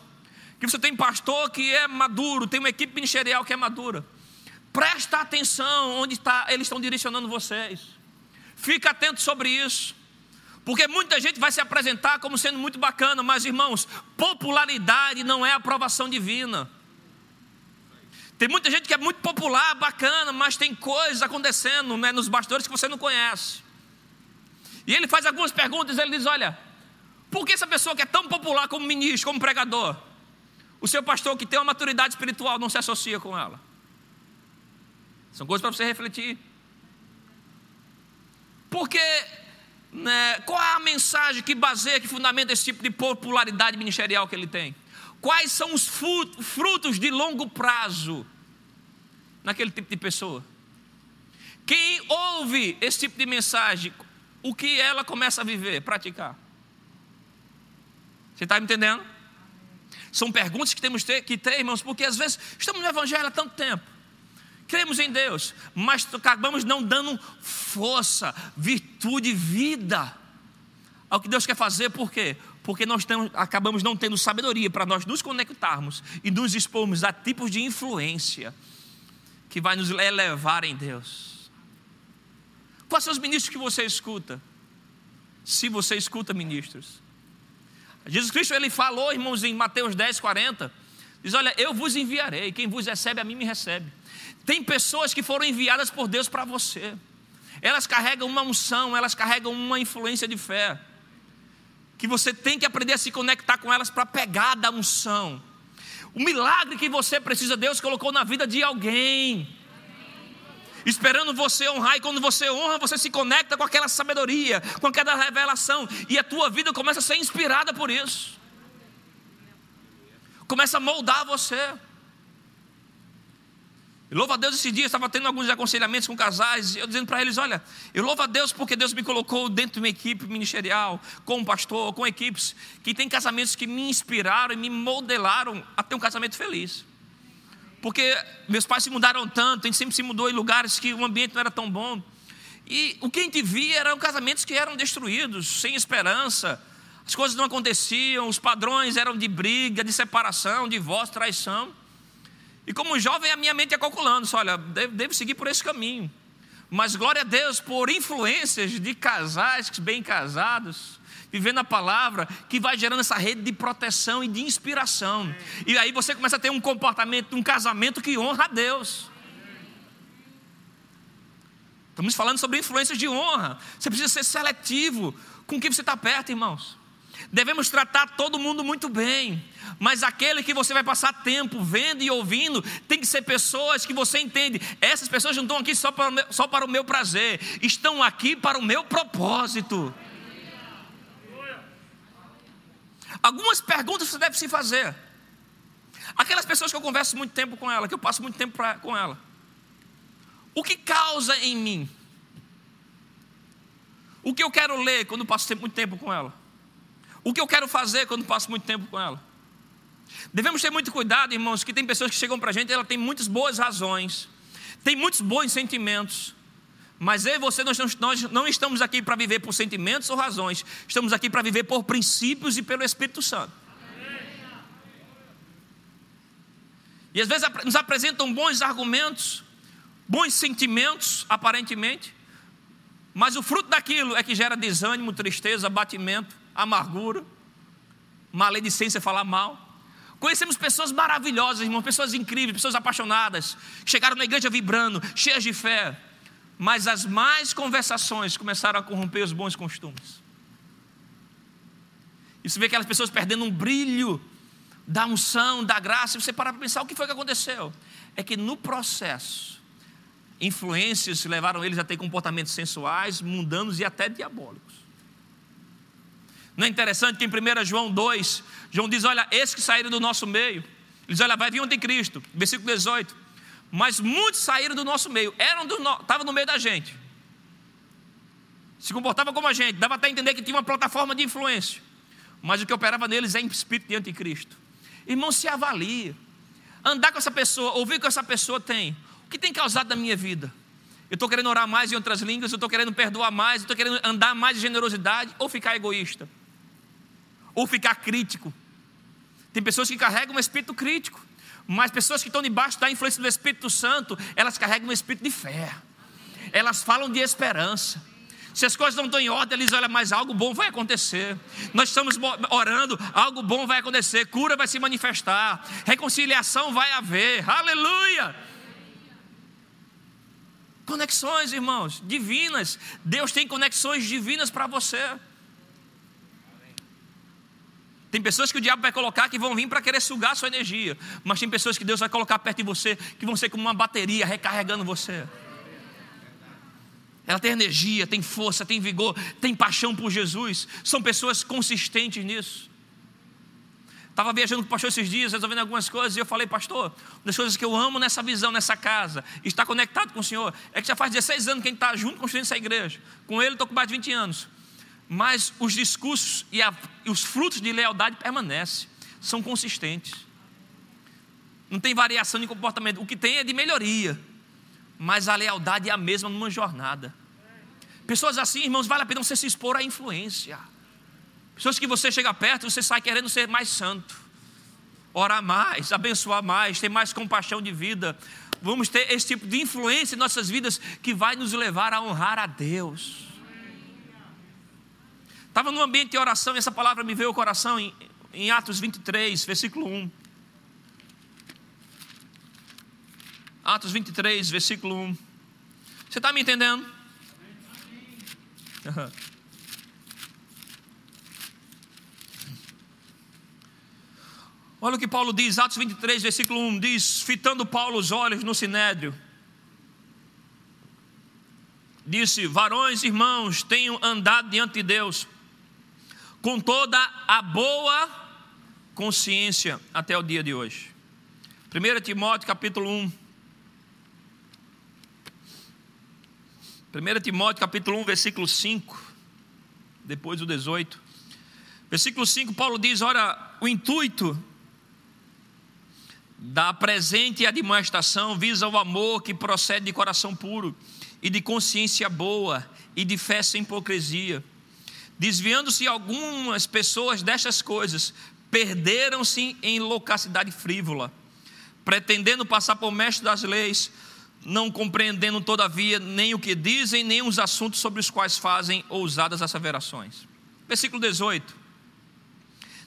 que você tem pastor que é maduro, tem uma equipe ministerial que é madura. Presta atenção onde está, eles estão direcionando vocês. Fica atento sobre isso. Porque muita gente vai se apresentar como sendo muito bacana, mas irmãos, popularidade não é aprovação divina. Tem muita gente que é muito popular, bacana, mas tem coisas acontecendo né, nos bastidores que você não conhece. E ele faz algumas perguntas, ele diz: Olha, por que essa pessoa que é tão popular como ministro, como pregador, o seu pastor que tem uma maturidade espiritual não se associa com ela. São coisas para você refletir. Porque né, qual é a mensagem que baseia, que fundamenta esse tipo de popularidade ministerial que ele tem? Quais são os frutos de longo prazo naquele tipo de pessoa? Quem ouve esse tipo de mensagem, o que ela começa a viver, praticar? Você está me entendendo? São perguntas que temos que ter, irmãos, porque às vezes estamos no Evangelho há tanto tempo. Cremos em Deus, mas acabamos não dando força, virtude, vida ao que Deus quer fazer, por quê? Porque nós temos, acabamos não tendo sabedoria para nós nos conectarmos e nos expormos a tipos de influência que vai nos elevar em Deus. Quais são os ministros que você escuta? Se você escuta ministros, Jesus Cristo ele falou, irmãos, em Mateus 10, 40. Diz: Olha, eu vos enviarei, quem vos recebe a mim me recebe. Tem pessoas que foram enviadas por Deus para você. Elas carregam uma unção, elas carregam uma influência de fé. Que você tem que aprender a se conectar com elas para pegar da unção. O milagre que você precisa, Deus colocou na vida de alguém esperando você honrar, e quando você honra, você se conecta com aquela sabedoria, com aquela revelação, e a tua vida começa a ser inspirada por isso, começa a moldar você. E louvo a Deus esses dias, estava tendo alguns aconselhamentos com casais, eu dizendo para eles: olha, eu louvo a Deus porque Deus me colocou dentro de uma equipe ministerial, com um pastor, com equipes, que tem casamentos que me inspiraram e me modelaram a ter um casamento feliz. Porque meus pais se mudaram tanto, a gente sempre se mudou em lugares que o ambiente não era tão bom. E o que a gente via eram casamentos que eram destruídos, sem esperança, as coisas não aconteciam, os padrões eram de briga, de separação, divórcio, traição. E como jovem, a minha mente ia calculando: olha, devo, devo seguir por esse caminho. Mas glória a Deus por influências de casais bem casados, vivendo a palavra, que vai gerando essa rede de proteção e de inspiração. E aí você começa a ter um comportamento, um casamento que honra a Deus. Estamos falando sobre influências de honra. Você precisa ser seletivo com quem você está perto, irmãos. Devemos tratar todo mundo muito bem, mas aquele que você vai passar tempo vendo e ouvindo, tem que ser pessoas que você entende. Essas pessoas não estão aqui só para, só para o meu prazer, estão aqui para o meu propósito. Algumas perguntas você deve se fazer. Aquelas pessoas que eu converso muito tempo com ela, que eu passo muito tempo pra, com ela. O que causa em mim? O que eu quero ler quando passo muito tempo com ela? O que eu quero fazer quando passo muito tempo com ela? Devemos ter muito cuidado, irmãos, que tem pessoas que chegam para a gente, ela tem muitas boas razões, tem muitos bons sentimentos, mas eu e você, nós, nós não estamos aqui para viver por sentimentos ou razões, estamos aqui para viver por princípios e pelo Espírito Santo. E às vezes nos apresentam bons argumentos, bons sentimentos, aparentemente, mas o fruto daquilo é que gera desânimo, tristeza, abatimento, amargura, maledicência, falar mal. Conhecemos pessoas maravilhosas, irmão, pessoas incríveis, pessoas apaixonadas, chegaram na igreja vibrando, cheias de fé, mas as más conversações começaram a corromper os bons costumes. E você vê aquelas pessoas perdendo um brilho da unção, da graça, e você para para pensar o que foi que aconteceu. É que no processo, influências levaram eles a ter comportamentos sensuais, mundanos e até diabólicos. Não é interessante que em 1 João 2, João diz: Olha, esses que saíram do nosso meio, ele diz: Olha, vai vir um anticristo, versículo 18. Mas muitos saíram do nosso meio, eram do no... estavam no meio da gente, se comportavam como a gente, dava até entender que tinha uma plataforma de influência, mas o que operava neles é espírito de anticristo. Irmão, se avalia, andar com essa pessoa, ouvir o que essa pessoa tem, o que tem causado na minha vida? Eu estou querendo orar mais em outras línguas, eu estou querendo perdoar mais, eu estou querendo andar mais de generosidade ou ficar egoísta? ou ficar crítico. Tem pessoas que carregam um espírito crítico, mas pessoas que estão debaixo da influência do Espírito Santo, elas carregam um espírito de fé. Elas falam de esperança. Se as coisas não estão em ordem, eles olham, mas algo bom vai acontecer. Nós estamos orando, algo bom vai acontecer, cura vai se manifestar, reconciliação vai haver. Aleluia! Conexões, irmãos, divinas. Deus tem conexões divinas para você. Tem pessoas que o diabo vai colocar que vão vir para querer sugar a sua energia, mas tem pessoas que Deus vai colocar perto de você que vão ser como uma bateria recarregando você. Ela tem energia, tem força, tem vigor, tem paixão por Jesus. São pessoas consistentes nisso. Estava viajando com o pastor esses dias, resolvendo algumas coisas, e eu falei, pastor, uma das coisas que eu amo nessa visão, nessa casa, estar conectado com o Senhor, é que já faz 16 anos que a gente está junto construindo essa igreja. Com ele estou com mais de 20 anos mas os discursos e, a, e os frutos de lealdade permanecem, são consistentes. Não tem variação de comportamento. O que tem é de melhoria, mas a lealdade é a mesma numa jornada. Pessoas assim, irmãos, vale a pena você se expor à influência. Pessoas que você chega perto, você sai querendo ser mais santo, orar mais, abençoar mais, ter mais compaixão de vida. Vamos ter esse tipo de influência em nossas vidas que vai nos levar a honrar a Deus. Estava num ambiente de oração e essa palavra me veio ao coração em, em Atos 23, versículo 1. Atos 23, versículo 1. Você está me entendendo? Olha o que Paulo diz, Atos 23, versículo 1: diz: Fitando Paulo os olhos no sinédrio, disse: Varões, irmãos, tenham andado diante de Deus com toda a boa consciência até o dia de hoje. 1 Timóteo capítulo 1, 1 Timóteo capítulo 1, versículo 5, depois do 18. Versículo 5, Paulo diz: Ora, o intuito da presente admoestação visa o amor que procede de coração puro e de consciência boa e de fé sem hipocrisia. Desviando-se algumas pessoas destas coisas, perderam-se em loucacidade frívola, pretendendo passar por mestre das leis, não compreendendo todavia nem o que dizem, nem os assuntos sobre os quais fazem ousadas asseverações. Versículo 18.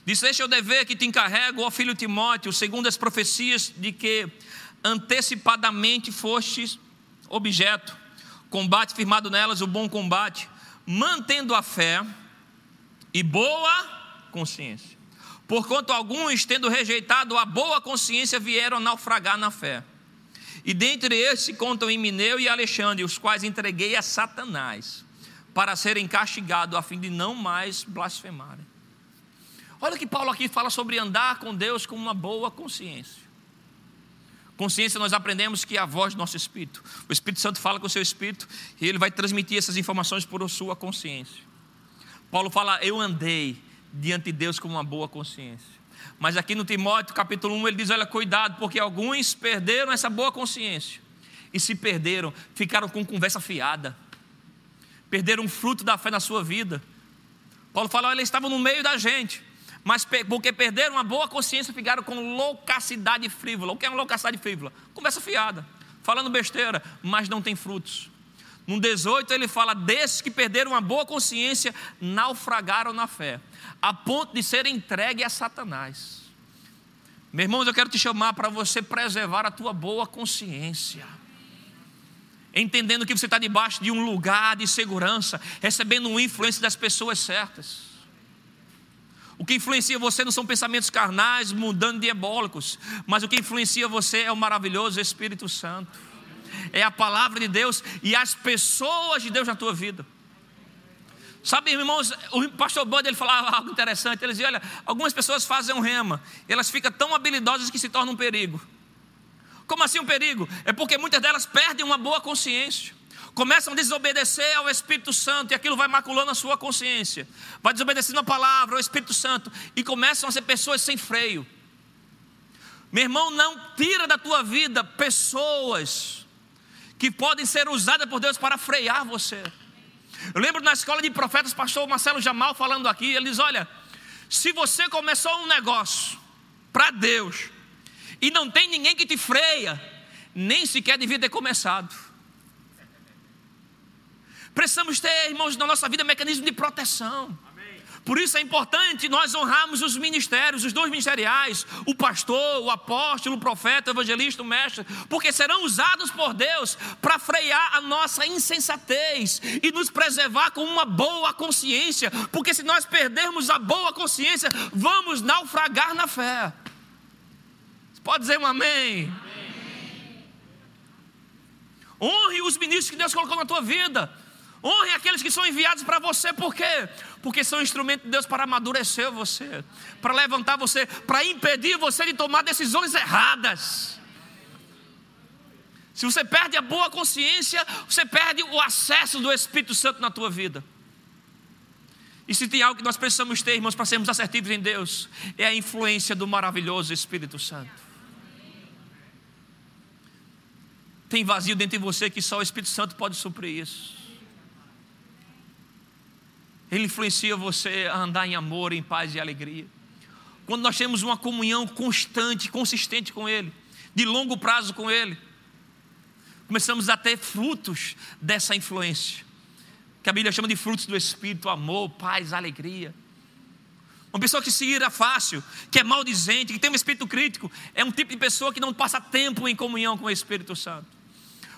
Diz: Este é o dever que te encarrego, ó filho Timóteo, segundo as profecias de que antecipadamente fostes objeto. Combate firmado nelas o bom combate, mantendo a fé e boa consciência. Porquanto alguns, tendo rejeitado a boa consciência, vieram naufragar na fé. E dentre estes se contam Emineu e Alexandre, os quais entreguei a Satanás, para serem castigados, a fim de não mais blasfemarem. Olha que Paulo aqui fala sobre andar com Deus com uma boa consciência. Consciência nós aprendemos que é a voz do nosso espírito. O Espírito Santo fala com o seu espírito e ele vai transmitir essas informações por sua consciência. Paulo fala: Eu andei diante de Deus com uma boa consciência. Mas aqui no Timóteo, capítulo 1, ele diz: Olha, cuidado, porque alguns perderam essa boa consciência e se perderam, ficaram com conversa fiada, perderam o fruto da fé na sua vida. Paulo fala: Olha, eles estavam no meio da gente, mas porque perderam uma boa consciência, ficaram com loucacidade frívola. O que é uma loucacidade frívola? Conversa fiada, falando besteira, mas não tem frutos. No 18 ele fala: desses que perderam uma boa consciência, naufragaram na fé, a ponto de serem entregues a Satanás. Meus irmãos, eu quero te chamar para você preservar a tua boa consciência entendendo que você está debaixo de um lugar de segurança, recebendo uma influência das pessoas certas. O que influencia você não são pensamentos carnais, mudando diabólicos, mas o que influencia você é o maravilhoso Espírito Santo. É a palavra de Deus e as pessoas de Deus na tua vida. Sabe, irmãos, o pastor Bud ele falava algo interessante. Ele dizia: Olha, algumas pessoas fazem um rema, elas ficam tão habilidosas que se tornam um perigo. Como assim um perigo? É porque muitas delas perdem uma boa consciência começam a desobedecer ao Espírito Santo e aquilo vai maculando a sua consciência, vai desobedecendo a palavra, ao Espírito Santo e começam a ser pessoas sem freio. Meu irmão, não tira da tua vida pessoas que podem ser usadas por Deus para frear você. Eu lembro na escola de profetas, pastor Marcelo Jamal falando aqui, ele diz: Olha, se você começou um negócio para Deus e não tem ninguém que te freia, nem sequer devia ter começado. Precisamos ter, irmãos, na nossa vida mecanismo de proteção. Por isso é importante nós honrarmos os ministérios, os dois ministeriais, o pastor, o apóstolo, o profeta, o evangelista, o mestre, porque serão usados por Deus para frear a nossa insensatez e nos preservar com uma boa consciência, porque se nós perdermos a boa consciência, vamos naufragar na fé. Você pode dizer um amém? amém. Honre os ministros que Deus colocou na tua vida. Honre aqueles que são enviados para você, por quê? Porque são instrumento de Deus para amadurecer você, para levantar você, para impedir você de tomar decisões erradas. Se você perde a boa consciência, você perde o acesso do Espírito Santo na tua vida. E se tem algo que nós precisamos ter, irmãos, para sermos assertivos em Deus, é a influência do maravilhoso Espírito Santo. Tem vazio dentro de você que só o Espírito Santo pode suprir isso. Ele influencia você a andar em amor, em paz e alegria. Quando nós temos uma comunhão constante, consistente com Ele, de longo prazo com Ele, começamos a ter frutos dessa influência, que a Bíblia chama de frutos do Espírito, amor, paz, alegria. Uma pessoa que se ira fácil, que é maldizente, que tem um espírito crítico, é um tipo de pessoa que não passa tempo em comunhão com o Espírito Santo.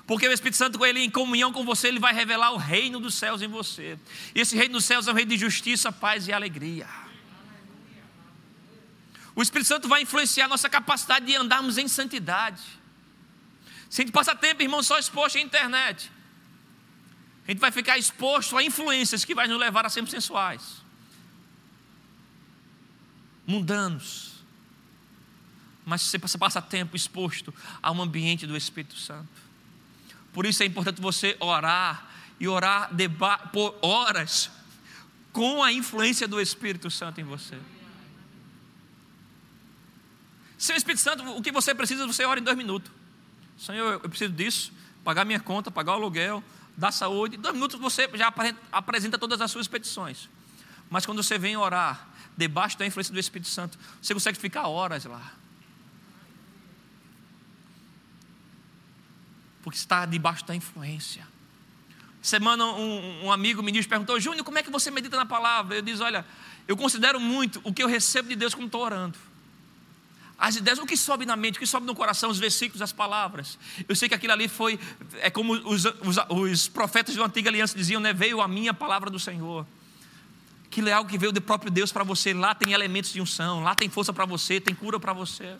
Porque o Espírito Santo, com ele em comunhão com você, ele vai revelar o reino dos céus em você. E esse reino dos céus é um reino de justiça, paz e alegria. O Espírito Santo vai influenciar a nossa capacidade de andarmos em santidade. Se a gente passa tempo, irmão, só exposto à internet, a gente vai ficar exposto a influências que vai nos levar a sermos sensuais, mundanos. Mas se você passa tempo exposto a um ambiente do Espírito Santo, por isso é importante você orar e orar por horas com a influência do Espírito Santo em você. Seu Espírito Santo, o que você precisa, você ora em dois minutos. Senhor, eu preciso disso, pagar minha conta, pagar o aluguel, dar saúde. Em dois minutos você já apresenta todas as suas petições. Mas quando você vem orar, debaixo da influência do Espírito Santo, você consegue ficar horas lá. Porque está debaixo da influência. Semana um, um amigo disse, perguntou, Júnior, como é que você medita na palavra? Eu disse, olha, eu considero muito o que eu recebo de Deus quando estou orando as ideias, o que sobe na mente, o que sobe no coração, os versículos, as palavras. Eu sei que aquilo ali foi, é como os, os, os profetas da antiga aliança diziam, né? Veio a minha palavra do Senhor. Aquilo é algo que veio do próprio Deus para você. Lá tem elementos de unção, lá tem força para você, tem cura para você.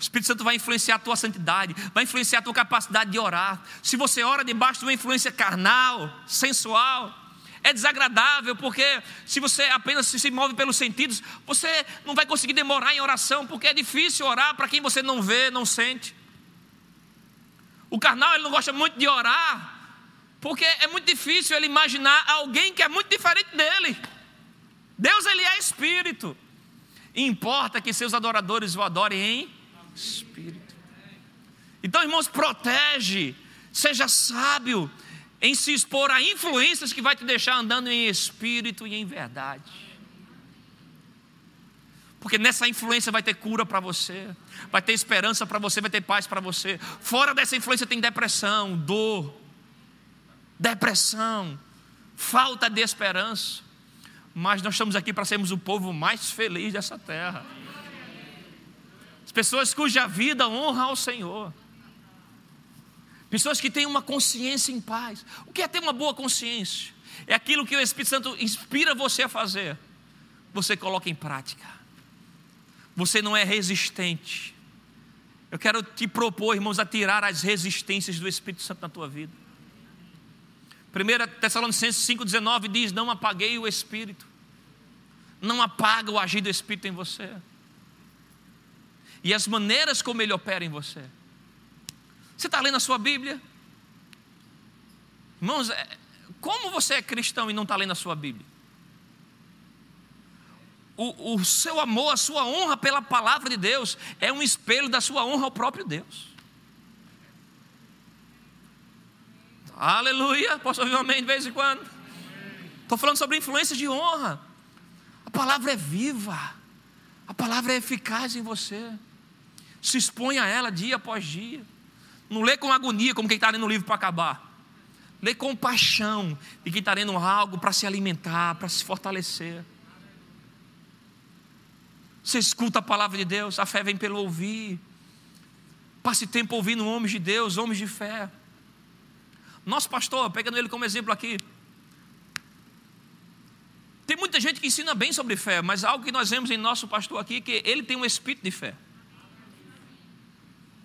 O Espírito Santo vai influenciar a tua santidade, vai influenciar a tua capacidade de orar. Se você ora debaixo de uma influência carnal, sensual, é desagradável, porque se você apenas se move pelos sentidos, você não vai conseguir demorar em oração, porque é difícil orar para quem você não vê, não sente. O carnal ele não gosta muito de orar, porque é muito difícil ele imaginar alguém que é muito diferente dele. Deus ele é espírito. E importa que seus adoradores o adorem em espírito. Então, irmãos, protege, seja sábio, em se expor a influências que vai te deixar andando em espírito e em verdade. Porque nessa influência vai ter cura para você, vai ter esperança para você, vai ter paz para você. Fora dessa influência tem depressão, dor, depressão, falta de esperança. Mas nós estamos aqui para sermos o povo mais feliz dessa terra. As pessoas cuja vida honra ao Senhor. Pessoas que têm uma consciência em paz. O que é ter uma boa consciência? É aquilo que o Espírito Santo inspira você a fazer. Você coloca em prática. Você não é resistente. Eu quero te propor, irmãos, a tirar as resistências do Espírito Santo na tua vida. 1 Tessalonicenses 5,19 diz: Não apaguei o Espírito. Não apaga o agir do Espírito em você. E as maneiras como ele opera em você. Você está lendo a sua Bíblia? Irmãos, é, como você é cristão e não está lendo a sua Bíblia? O, o, seu amor, a sua honra pela palavra de Deus é um espelho da sua honra ao próprio Deus. Aleluia. Posso ouvir um amém de vez em quando? Estou falando sobre influências de honra. A palavra é viva. A palavra é eficaz em você. Se expõe a ela dia após dia. Não lê com agonia, como quem está lendo o livro para acabar. Lê com paixão de quem está lendo algo para se alimentar, para se fortalecer. Você escuta a palavra de Deus, a fé vem pelo ouvir. Passe tempo ouvindo homens de Deus, homens de fé. Nosso pastor, pegando ele como exemplo aqui. Tem muita gente que ensina bem sobre fé, mas algo que nós vemos em nosso pastor aqui, é que ele tem um espírito de fé.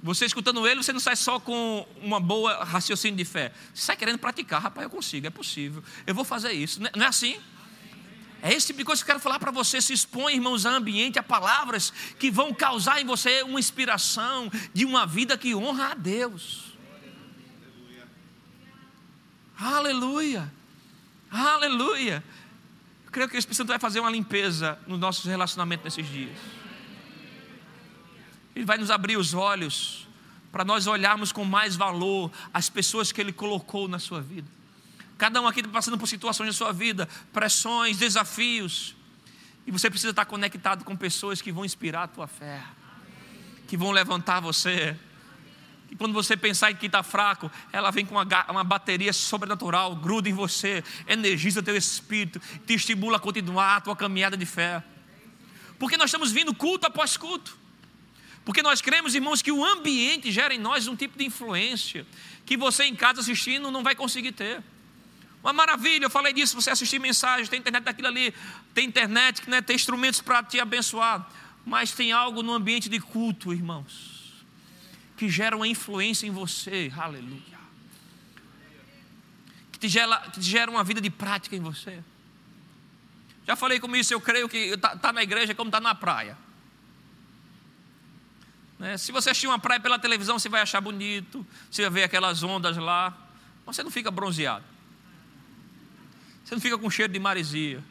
Você escutando ele, você não sai só com uma boa raciocínio de fé. Você sai querendo praticar, rapaz, eu consigo, é possível. Eu vou fazer isso. Não é, é assim? É esse tipo de coisa que eu quero falar para você. Se expõe, irmãos, a ambiente, a palavras que vão causar em você uma inspiração de uma vida que honra a Deus. Aleluia. Aleluia. Eu creio que o Espírito Santo vai fazer uma limpeza nos nossos relacionamentos nesses dias. Ele vai nos abrir os olhos para nós olharmos com mais valor as pessoas que Ele colocou na sua vida. Cada um aqui está passando por situações na sua vida, pressões, desafios. E você precisa estar conectado com pessoas que vão inspirar a tua fé, que vão levantar você. E quando você pensar que está fraco, ela vem com uma, uma bateria sobrenatural, gruda em você, energiza teu espírito, te estimula a continuar a tua caminhada de fé. Porque nós estamos vindo culto após culto. Porque nós cremos, irmãos, que o ambiente gera em nós um tipo de influência que você em casa assistindo não vai conseguir ter. Uma maravilha, eu falei disso, você assistir mensagens, tem internet daquilo ali, tem internet, né, tem instrumentos para te abençoar. Mas tem algo no ambiente de culto, irmãos, que gera uma influência em você, aleluia. Que te gera, que te gera uma vida de prática em você. Já falei com isso, eu creio que está tá na igreja como está na praia. Né? Se você assistir uma praia pela televisão, você vai achar bonito, você vai ver aquelas ondas lá. mas você não fica bronzeado. Você não fica com cheiro de maresia.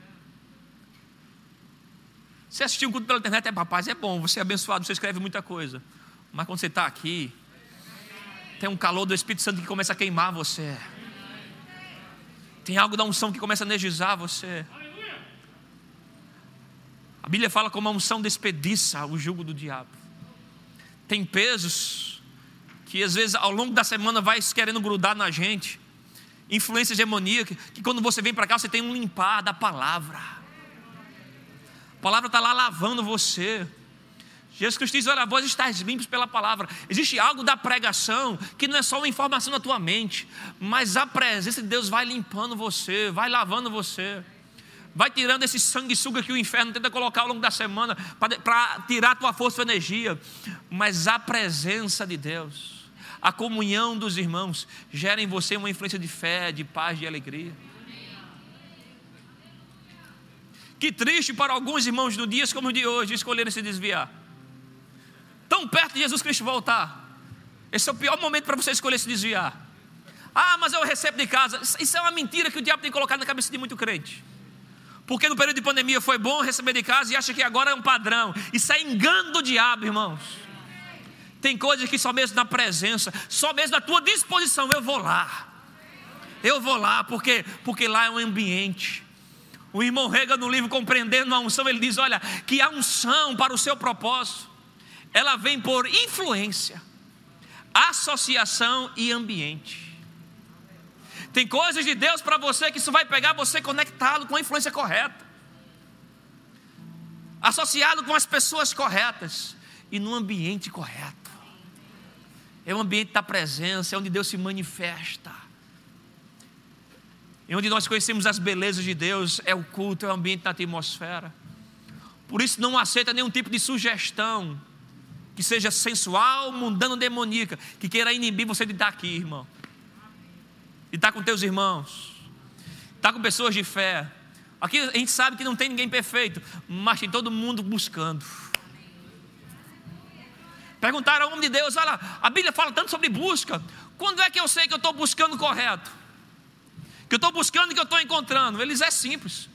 Você assistir um culto pela internet é rapaz, é bom, você é abençoado, você escreve muita coisa. Mas quando você está aqui, tem um calor do Espírito Santo que começa a queimar você. Tem algo da unção que começa a energizar você. A Bíblia fala como a unção despediça o jugo do diabo. Tem pesos que às vezes ao longo da semana vai querendo grudar na gente. Influência demoníaca, que quando você vem para cá você tem um limpar da palavra palavra está lá lavando você. Jesus Cristo diz: Olha, vós estáis limpos pela palavra. Existe algo da pregação que não é só uma informação na tua mente, mas a presença de Deus vai limpando você, vai lavando você, vai tirando esse sanguessuga que o inferno tenta colocar ao longo da semana para tirar a tua força e energia. Mas a presença de Deus, a comunhão dos irmãos, gera em você uma influência de fé, de paz, de alegria. Que triste para alguns irmãos no dias como o de hoje escolherem se desviar. Tão perto de Jesus Cristo voltar. Esse é o pior momento para você escolher se desviar. Ah, mas eu recebo de casa. Isso é uma mentira que o diabo tem colocado na cabeça de muito crente. Porque no período de pandemia foi bom receber de casa e acha que agora é um padrão. Isso é engano do diabo, irmãos. Tem coisas que só mesmo na presença, só mesmo na tua disposição, eu vou lá. Eu vou lá, porque, porque lá é um ambiente o irmão Rega, no livro Compreendendo a Unção, ele diz: olha, que a unção para o seu propósito, ela vem por influência, associação e ambiente. Tem coisas de Deus para você que isso vai pegar você conectado com a influência correta, associado com as pessoas corretas e no ambiente correto. É o ambiente da presença, é onde Deus se manifesta e onde nós conhecemos as belezas de Deus, é o culto, é o ambiente da atmosfera. Por isso não aceita nenhum tipo de sugestão que seja sensual, mundano, demoníaca, que queira inibir você de estar aqui, irmão. De estar com teus irmãos. Estar com pessoas de fé. Aqui a gente sabe que não tem ninguém perfeito, mas tem todo mundo buscando. Perguntaram ao homem de Deus: olha, a Bíblia fala tanto sobre busca. Quando é que eu sei que eu estou buscando correto? que eu estou buscando e que eu estou encontrando. Eles é simples.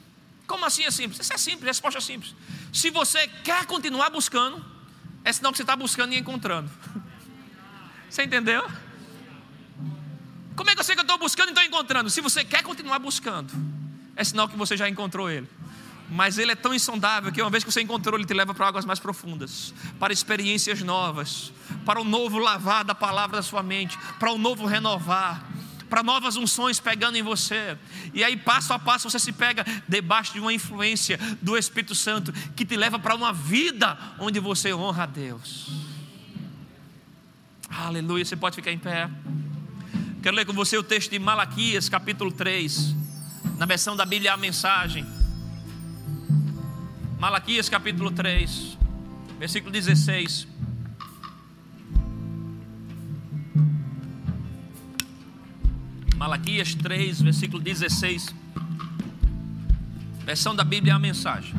Como assim é simples? Isso é simples, resposta é simples. Se você quer continuar buscando, é sinal que você está buscando e encontrando. Você entendeu? Como é que eu sei que eu estou buscando e estou encontrando? Se você quer continuar buscando, é sinal que você já encontrou ele. Mas ele é tão insondável que uma vez que você encontrou, ele te leva para águas mais profundas, para experiências novas, para o novo lavar da palavra da sua mente, para o novo renovar para novas unções pegando em você. E aí, passo a passo, você se pega debaixo de uma influência do Espírito Santo que te leva para uma vida onde você honra a Deus. Aleluia. Você pode ficar em pé. Quero ler com você o texto de Malaquias, capítulo 3, na versão da Bíblia a mensagem. Malaquias, capítulo 3, versículo 16. Malaquias 3, versículo 16. Versão da Bíblia a mensagem.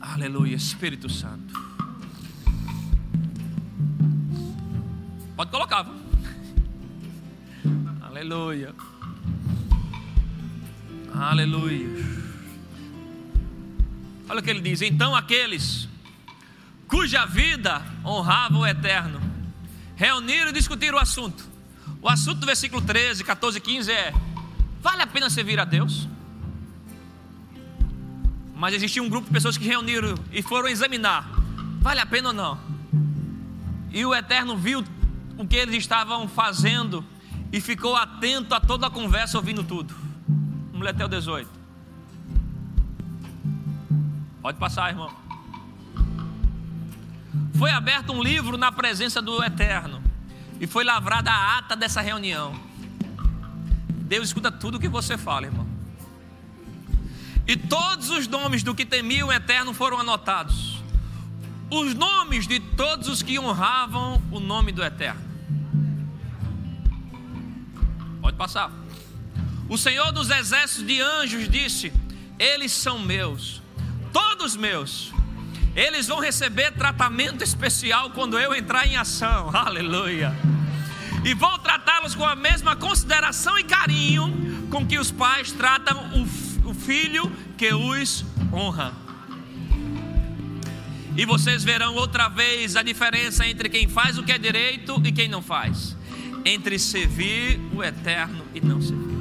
Aleluia, Espírito Santo. Pode colocar? Aleluia. Aleluia. Olha o que ele diz: então aqueles cuja vida honrava o eterno reuniram e discutiram o assunto. O assunto do versículo 13, 14 e 15 é: vale a pena servir a Deus? Mas existia um grupo de pessoas que reuniram e foram examinar: vale a pena ou não? E o Eterno viu o que eles estavam fazendo e ficou atento a toda a conversa, ouvindo tudo. Vamos ler até o 18. Pode passar, irmão. Foi aberto um livro na presença do Eterno e foi lavrada a ata dessa reunião. Deus escuta tudo o que você fala, irmão. E todos os nomes do que temiam o eterno foram anotados. Os nomes de todos os que honravam o nome do eterno. Pode passar. O Senhor dos exércitos de anjos disse: Eles são meus, todos meus. Eles vão receber tratamento especial quando eu entrar em ação. Aleluia. E vou tratá-los com a mesma consideração e carinho com que os pais tratam o, o filho que os honra. E vocês verão outra vez a diferença entre quem faz o que é direito e quem não faz, entre servir o eterno e não servir.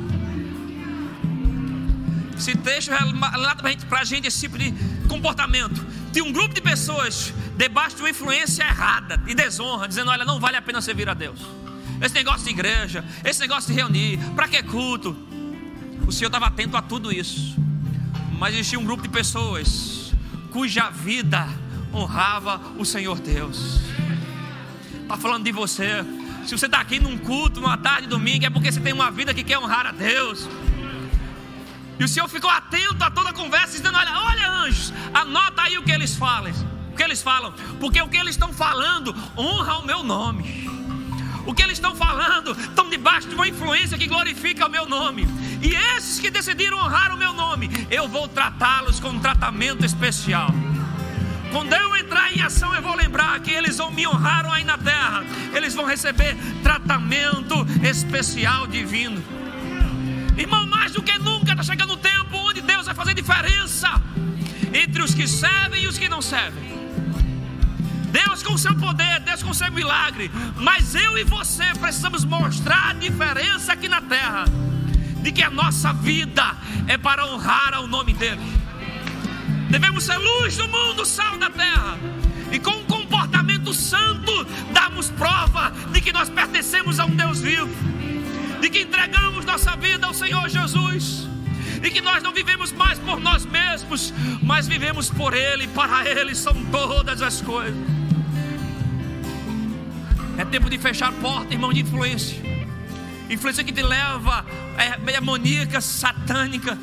Esse texto relata para a gente esse tipo de comportamento. Tem um grupo de pessoas debaixo de uma influência errada e desonra, dizendo: Olha, não vale a pena servir a Deus. Esse negócio de igreja, esse negócio de reunir, para que culto? O Senhor estava atento a tudo isso. Mas existia um grupo de pessoas cuja vida honrava o Senhor Deus. Está falando de você. Se você está aqui num culto, numa tarde, domingo, é porque você tem uma vida que quer honrar a Deus. E o Senhor ficou atento a toda a conversa, dizendo: Olha, olha, anjos, anota aí o que eles falam. O que eles falam, porque o que eles estão falando honra o meu nome. O que eles estão falando estão debaixo de uma influência que glorifica o meu nome. E esses que decidiram honrar o meu nome, eu vou tratá-los com um tratamento especial. Quando eu entrar em ação, eu vou lembrar que eles vão me honraram aí na terra. Eles vão receber tratamento especial divino. Irmão, mais do que nunca está chegando o tempo onde Deus vai fazer diferença entre os que servem e os que não servem. Deus com seu poder, Deus com seu milagre, mas eu e você precisamos mostrar a diferença aqui na terra de que a nossa vida é para honrar ao nome dele. Devemos ser luz do mundo, sal da terra. E com um comportamento santo, darmos prova de que nós pertencemos a um Deus vivo de que entregamos nossa vida ao Senhor Jesus, e que nós não vivemos mais por nós mesmos, mas vivemos por Ele, para Ele são todas as coisas. É tempo de fechar a porta, irmão, de influência. Influência que te leva é, demoníaca, satânica,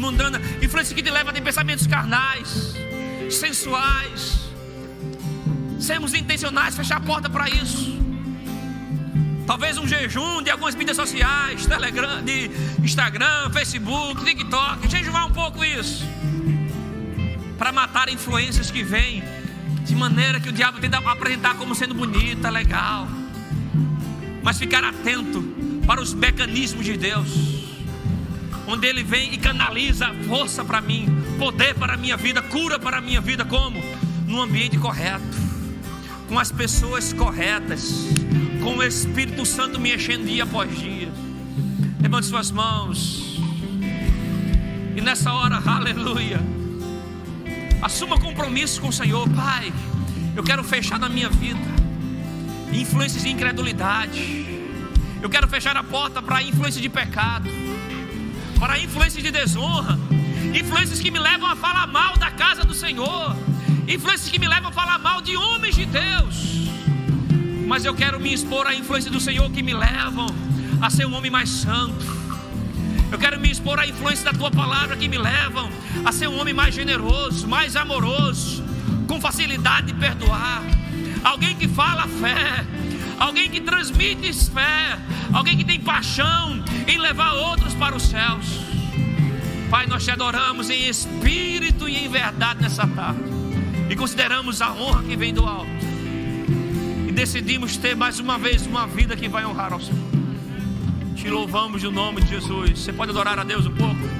mundana. Influência que te leva a pensamentos carnais, sensuais. Sermos intencionais, fechar a porta para isso. Talvez um jejum de algumas mídias sociais, Telegram, de Instagram, Facebook, TikTok. Jejuar um pouco isso. Para matar influências que vêm de maneira que o diabo tenta apresentar como sendo bonita, legal. Mas ficar atento para os mecanismos de Deus. Onde ele vem e canaliza força para mim, poder para a minha vida, cura para a minha vida, como? No ambiente correto, com as pessoas corretas com o Espírito Santo me enchendo dia após dia. Levante suas mãos. E nessa hora, aleluia. Assuma compromisso com o Senhor, Pai. Eu quero fechar na minha vida influências de incredulidade. Eu quero fechar a porta para influência de pecado, para influências de desonra, influências que me levam a falar mal da casa do Senhor, influências que me levam a falar mal de homens de Deus mas eu quero me expor à influência do Senhor que me levam a ser um homem mais santo. Eu quero me expor à influência da tua palavra que me levam a ser um homem mais generoso, mais amoroso, com facilidade de perdoar. Alguém que fala fé, alguém que transmite fé, alguém que tem paixão em levar outros para os céus. Pai, nós te adoramos em espírito e em verdade nessa tarde. E consideramos a honra que vem do alto decidimos ter mais uma vez uma vida que vai honrar ao Senhor. Te louvamos no nome de Jesus. Você pode adorar a Deus um pouco?